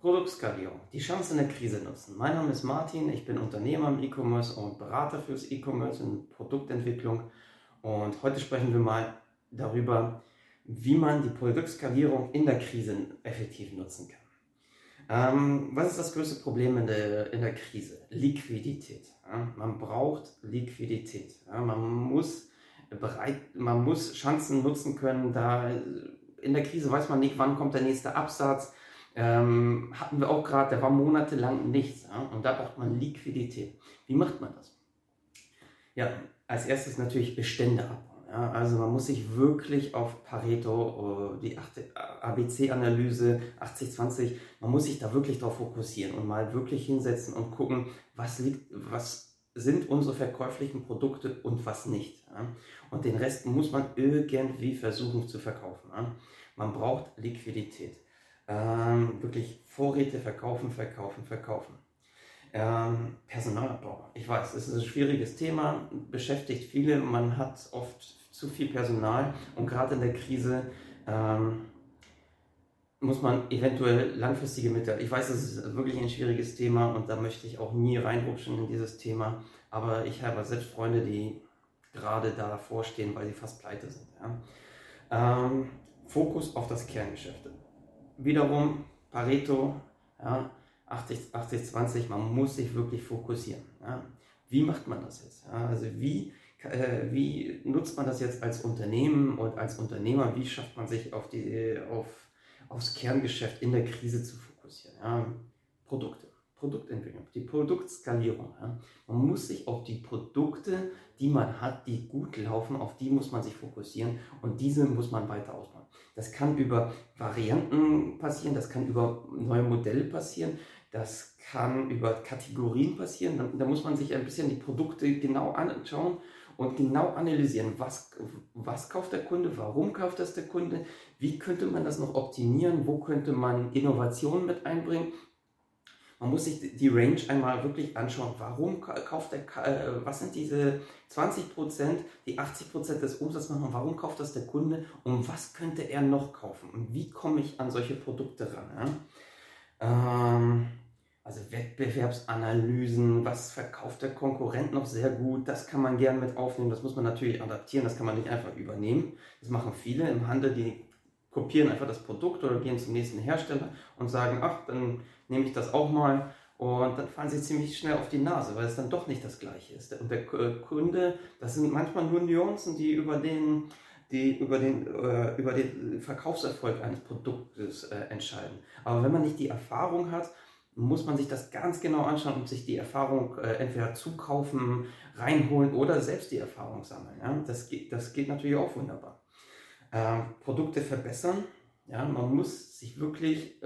Produktskalierung, die Chance in der Krise nutzen. Mein Name ist Martin, ich bin Unternehmer im E-Commerce und Berater fürs E-Commerce und Produktentwicklung. Und heute sprechen wir mal darüber, wie man die Produktskalierung in der Krise effektiv nutzen kann. Ähm, was ist das größte Problem in der, in der Krise? Liquidität. Ja? Man braucht Liquidität. Ja? Man muss bereit, man muss Chancen nutzen können. Da in der Krise weiß man nicht, wann kommt der nächste Absatz. Ähm, hatten wir auch gerade, da war monatelang nichts. Ja? Und da braucht man Liquidität. Wie macht man das? Ja, als erstes natürlich Bestände abbauen. Ja, also man muss sich wirklich auf Pareto, äh, die ABC-Analyse 80-20, man muss sich da wirklich darauf fokussieren und mal wirklich hinsetzen und gucken, was liegt, was sind unsere verkäuflichen Produkte und was nicht. Ja? Und den Rest muss man irgendwie versuchen zu verkaufen. Ja? Man braucht Liquidität. Ähm, wirklich Vorräte verkaufen, verkaufen, verkaufen. Ähm, Personalabbau. Ich weiß, es ist ein schwieriges Thema, beschäftigt viele. Man hat oft zu viel Personal und gerade in der Krise ähm, muss man eventuell langfristige Mittel. Ich weiß, es ist wirklich ein schwieriges Thema und da möchte ich auch nie reinrutschen in dieses Thema. Aber ich habe selbst Freunde, die gerade davor stehen, weil sie fast pleite sind. Ja. Ähm, Fokus auf das Kerngeschäft. Wiederum Pareto, ja, 80, 80, 20, man muss sich wirklich fokussieren. Ja. Wie macht man das jetzt? Ja, also wie, äh, wie nutzt man das jetzt als Unternehmen und als Unternehmer? Wie schafft man sich auf die, auf, aufs Kerngeschäft in der Krise zu fokussieren? Ja. Produkte. Produktentwicklung, die Produktskalierung. Ja. Man muss sich auf die Produkte, die man hat, die gut laufen, auf die muss man sich fokussieren und diese muss man weiter ausbauen. Das kann über Varianten passieren, das kann über neue Modelle passieren, das kann über Kategorien passieren. Da, da muss man sich ein bisschen die Produkte genau anschauen und genau analysieren, was, was kauft der Kunde, warum kauft das der Kunde, wie könnte man das noch optimieren, wo könnte man Innovationen mit einbringen man muss sich die Range einmal wirklich anschauen. Warum kauft der, äh, was sind diese 20 Prozent, die 80 Prozent des Umsatzes machen? Warum kauft das der Kunde? Und was könnte er noch kaufen? Und wie komme ich an solche Produkte ran? Ähm, also Wettbewerbsanalysen, was verkauft der Konkurrent noch sehr gut, das kann man gerne mit aufnehmen, das muss man natürlich adaptieren, das kann man nicht einfach übernehmen. Das machen viele im Handel, die kopieren einfach das Produkt oder gehen zum nächsten Hersteller und sagen, ach, dann nehme ich das auch mal. Und dann fallen sie ziemlich schnell auf die Nase, weil es dann doch nicht das gleiche ist. Und der Kunde, das sind manchmal nur Nuancen, die über den, die über den, äh, über den Verkaufserfolg eines Produktes äh, entscheiden. Aber wenn man nicht die Erfahrung hat, muss man sich das ganz genau anschauen und sich die Erfahrung äh, entweder zukaufen, reinholen oder selbst die Erfahrung sammeln. Ja? Das, geht, das geht natürlich auch wunderbar. Ähm, Produkte verbessern. Ja? Man muss sich wirklich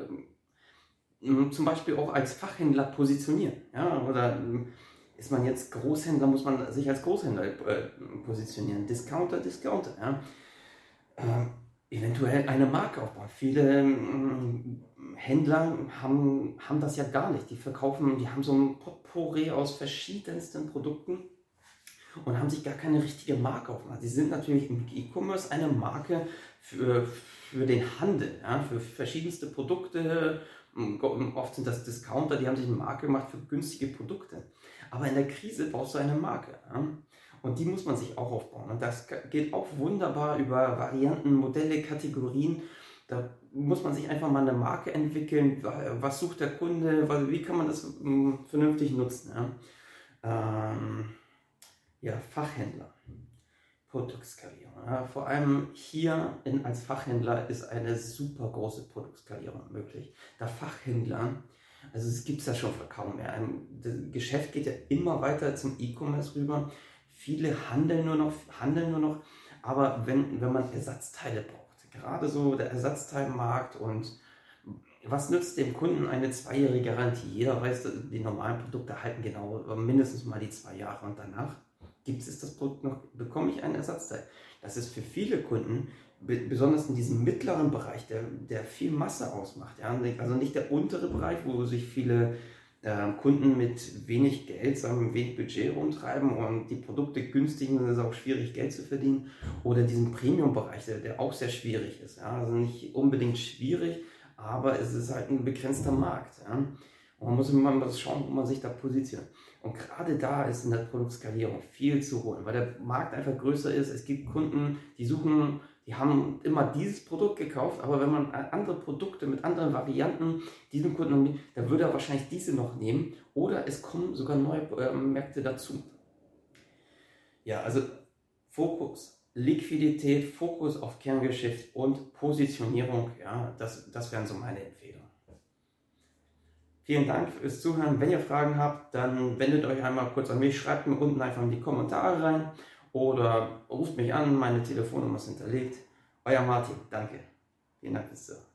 ähm, zum Beispiel auch als Fachhändler positionieren. Ja? Oder ähm, ist man jetzt Großhändler, muss man sich als Großhändler äh, positionieren. Discounter, Discounter. Ja? Äh, eventuell eine Marke aufbauen. Viele ähm, Händler haben, haben das ja gar nicht. Die verkaufen, die haben so ein Potpourri aus verschiedensten Produkten und haben sich gar keine richtige Marke aufgemacht. Sie sind natürlich im E-Commerce eine Marke für, für den Handel, ja? für verschiedenste Produkte Oft sind das Discounter, die haben sich eine Marke gemacht für günstige Produkte. Aber in der Krise brauchst du eine Marke. Ja? Und die muss man sich auch aufbauen. Und das geht auch wunderbar über Varianten, Modelle, Kategorien. Da muss man sich einfach mal eine Marke entwickeln. Was sucht der Kunde? Wie kann man das hm, vernünftig nutzen? Ja, ähm, ja Fachhändler. Produktskalierung. Ja, vor allem hier in, als Fachhändler ist eine super große Produktskalierung möglich. Da Fachhändler, also es gibt es ja schon kaum mehr. Das Geschäft geht ja immer weiter zum E-Commerce rüber. Viele handeln nur noch, handeln nur noch, aber wenn, wenn man Ersatzteile braucht, gerade so der Ersatzteilmarkt und was nützt dem Kunden eine zweijährige Garantie? Jeder weiß, die normalen Produkte halten genau mindestens mal die zwei Jahre und danach gibt es das Produkt noch, bekomme ich ein Ersatzteil. Das ist für viele Kunden, besonders in diesem mittleren Bereich, der, der viel Masse ausmacht. Ja? Also nicht der untere Bereich, wo sich viele äh, Kunden mit wenig Geld, sagen wenig Budget rumtreiben und die Produkte günstig sind, ist auch schwierig Geld zu verdienen. Oder diesen Premium-Bereich, der, der, auch sehr schwierig ist. Ja? Also nicht unbedingt schwierig, aber es ist halt ein begrenzter Markt. Ja? Man muss immer mal schauen, wo man sich da positioniert. Und gerade da ist in der Produktskalierung viel zu holen, weil der Markt einfach größer ist. Es gibt Kunden, die suchen, die haben immer dieses Produkt gekauft, aber wenn man andere Produkte mit anderen Varianten diesem Kunden nimmt, dann würde er wahrscheinlich diese noch nehmen oder es kommen sogar neue äh, Märkte dazu. Ja, also Fokus, Liquidität, Fokus auf Kerngeschäft und Positionierung, ja, das, das wären so meine Empfehlungen. Vielen Dank fürs Zuhören. Wenn ihr Fragen habt, dann wendet euch einmal kurz an mich, schreibt mir unten einfach in die Kommentare rein oder ruft mich an, meine Telefonnummer ist hinterlegt. Euer Martin, danke. Vielen Dank fürs Zuhören.